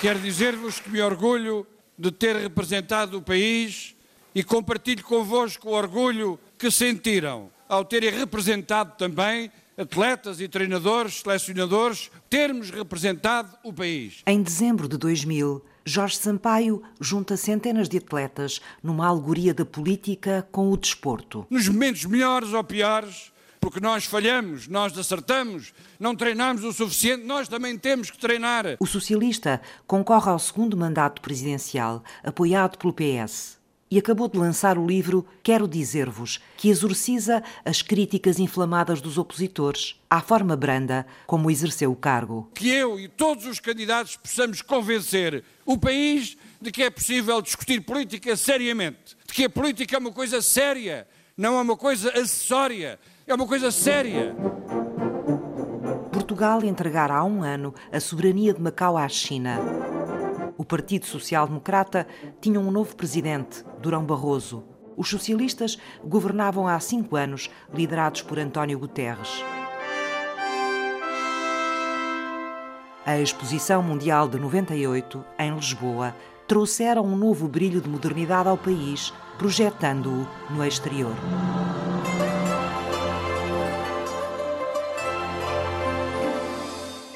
Quero dizer-vos que me orgulho de ter representado o país e compartilho convosco o orgulho que sentiram ao terem representado também atletas e treinadores, selecionadores, termos representado o país. Em dezembro de 2000, Jorge Sampaio junta centenas de atletas numa alegoria da política com o desporto. Nos momentos melhores ou piores, porque nós falhamos, nós acertamos, não treinamos o suficiente, nós também temos que treinar. O socialista concorre ao segundo mandato presidencial, apoiado pelo PS e acabou de lançar o livro Quero Dizer-vos, que exorciza as críticas inflamadas dos opositores à forma branda como exerceu o cargo. Que eu e todos os candidatos possamos convencer o país de que é possível discutir política seriamente, de que a política é uma coisa séria, não é uma coisa acessória, é uma coisa séria. Portugal entregara há um ano a soberania de Macau à China o Partido Social Democrata tinha um novo presidente, Durão Barroso. Os socialistas governavam há cinco anos, liderados por António Guterres. A Exposição Mundial de 98, em Lisboa, trouxeram um novo brilho de modernidade ao país, projetando-o no exterior.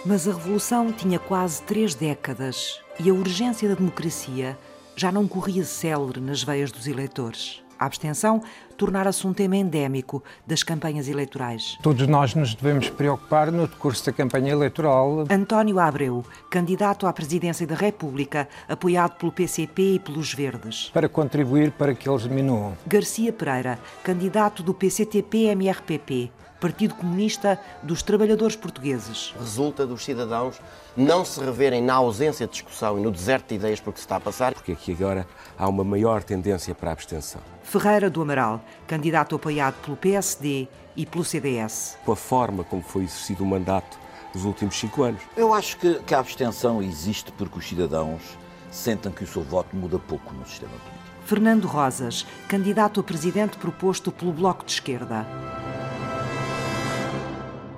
Mas a Revolução tinha quase três décadas e a urgência da democracia já não corria célere nas veias dos eleitores. A abstenção tornara-se um tema endémico das campanhas eleitorais. Todos nós nos devemos preocupar no decurso da campanha eleitoral. António Abreu, candidato à presidência da República, apoiado pelo PCP e pelos Verdes. Para contribuir para que eles diminuam. Garcia Pereira, candidato do PCTP-MRPP, Partido Comunista dos Trabalhadores Portugueses. Resulta dos cidadãos não se reverem na ausência de discussão e no deserto de ideias porque se está a passar. Porque aqui agora há uma maior tendência para a abstenção. Ferreira do Amaral, candidato apoiado pelo PSD e pelo CDS. Com a forma como foi exercido o mandato dos últimos cinco anos. Eu acho que, que a abstenção existe porque os cidadãos sentem que o seu voto muda pouco no sistema político. Fernando Rosas, candidato a presidente proposto pelo Bloco de Esquerda.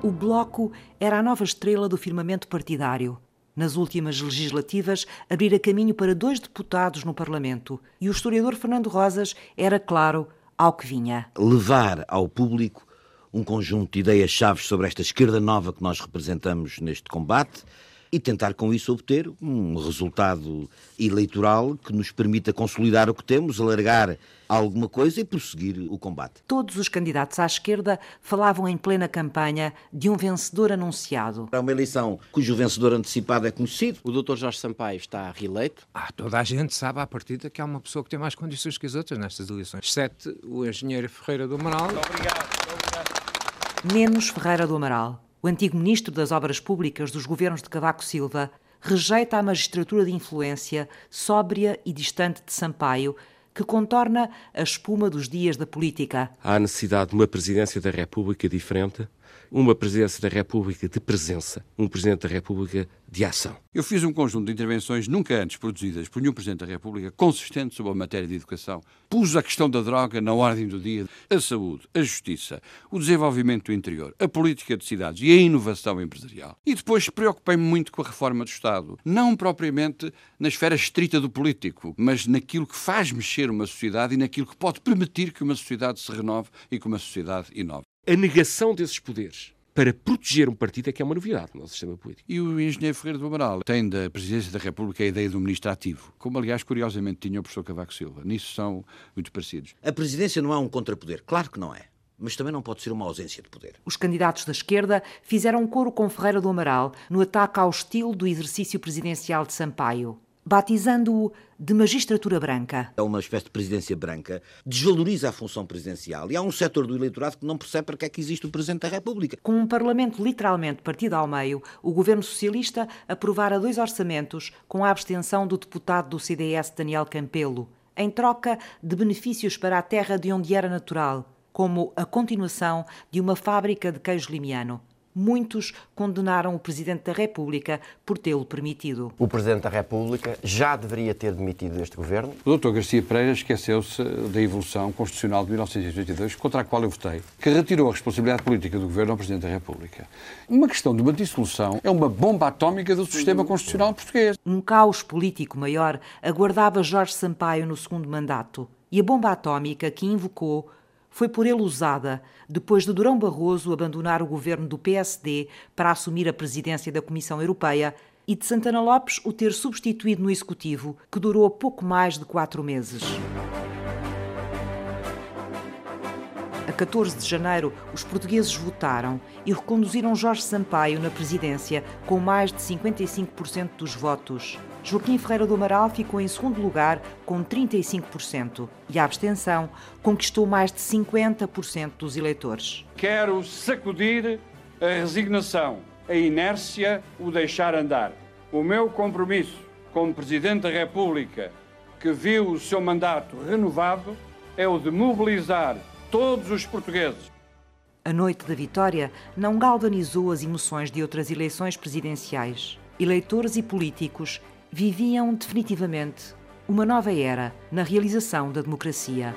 O Bloco era a nova estrela do firmamento partidário. Nas últimas legislativas, abrira caminho para dois deputados no Parlamento. E o historiador Fernando Rosas era claro ao que vinha. Levar ao público um conjunto de ideias-chave sobre esta esquerda nova que nós representamos neste combate e tentar com isso obter um resultado eleitoral que nos permita consolidar o que temos, alargar alguma coisa e prosseguir o combate. Todos os candidatos à esquerda falavam em plena campanha de um vencedor anunciado. É uma eleição cujo vencedor antecipado é conhecido. O Dr. Jorge Sampaio está reeleito. Ah, toda a gente sabe à partida que há uma pessoa que tem mais condições que as outras nestas eleições, exceto o engenheiro Ferreira do Amaral. Muito obrigado. Muito obrigado. Menos Ferreira do Amaral. O antigo ministro das Obras Públicas dos governos de Cavaco Silva rejeita a magistratura de influência sóbria e distante de Sampaio, que contorna a espuma dos dias da política. Há necessidade de uma presidência da República diferente, uma presidência da República de presença, um presidente da República de ação. Eu fiz um conjunto de intervenções nunca antes produzidas por nenhum Presidente da República consistente sobre a matéria de educação. Pus a questão da droga na ordem do dia, a saúde, a justiça, o desenvolvimento do interior, a política de cidades e a inovação empresarial. E depois preocupei-me muito com a reforma do Estado, não propriamente na esfera estrita do político, mas naquilo que faz mexer uma sociedade e naquilo que pode permitir que uma sociedade se renove e que uma sociedade inove. A negação desses poderes para proteger um partido é que é uma novidade no nosso sistema político. E o engenheiro Ferreira do Amaral tem da presidência da República a ideia do ministro ativo, como aliás curiosamente tinha o professor Cavaco Silva. Nisso são muito parecidos. A presidência não é um contrapoder, claro que não é. Mas também não pode ser uma ausência de poder. Os candidatos da esquerda fizeram coro com Ferreira do Amaral no ataque ao estilo do exercício presidencial de Sampaio batizando-o de magistratura branca. É uma espécie de presidência branca, desvaloriza a função presidencial e há um setor do eleitorado que não percebe para que é que existe o Presidente da República. Com um Parlamento literalmente partido ao meio, o governo socialista aprovara dois orçamentos com a abstenção do deputado do CDS Daniel Campelo, em troca de benefícios para a terra de onde era natural, como a continuação de uma fábrica de queijo limiano. Muitos condenaram o Presidente da República por tê-lo permitido. O Presidente da República já deveria ter demitido este governo. O Dr. Garcia Pereira esqueceu-se da evolução constitucional de 1982, contra a qual eu votei, que retirou a responsabilidade política do governo ao Presidente da República. Uma questão de uma dissolução é uma bomba atómica do sistema constitucional português. Um caos político maior aguardava Jorge Sampaio no segundo mandato e a bomba atómica que invocou foi por ele usada depois de Durão Barroso abandonar o governo do PSD para assumir a presidência da Comissão Europeia e de Santana Lopes o ter substituído no Executivo, que durou pouco mais de quatro meses. A 14 de janeiro, os portugueses votaram e reconduziram Jorge Sampaio na presidência com mais de 55% dos votos. Joaquim Ferreira do Amaral ficou em segundo lugar com 35% e a abstenção conquistou mais de 50% dos eleitores. Quero sacudir a resignação, a inércia, o deixar andar. O meu compromisso como Presidente da República, que viu o seu mandato renovado, é o de mobilizar todos os portugueses. A noite da vitória não galvanizou as emoções de outras eleições presidenciais. Eleitores e políticos viviam definitivamente uma nova era na realização da democracia.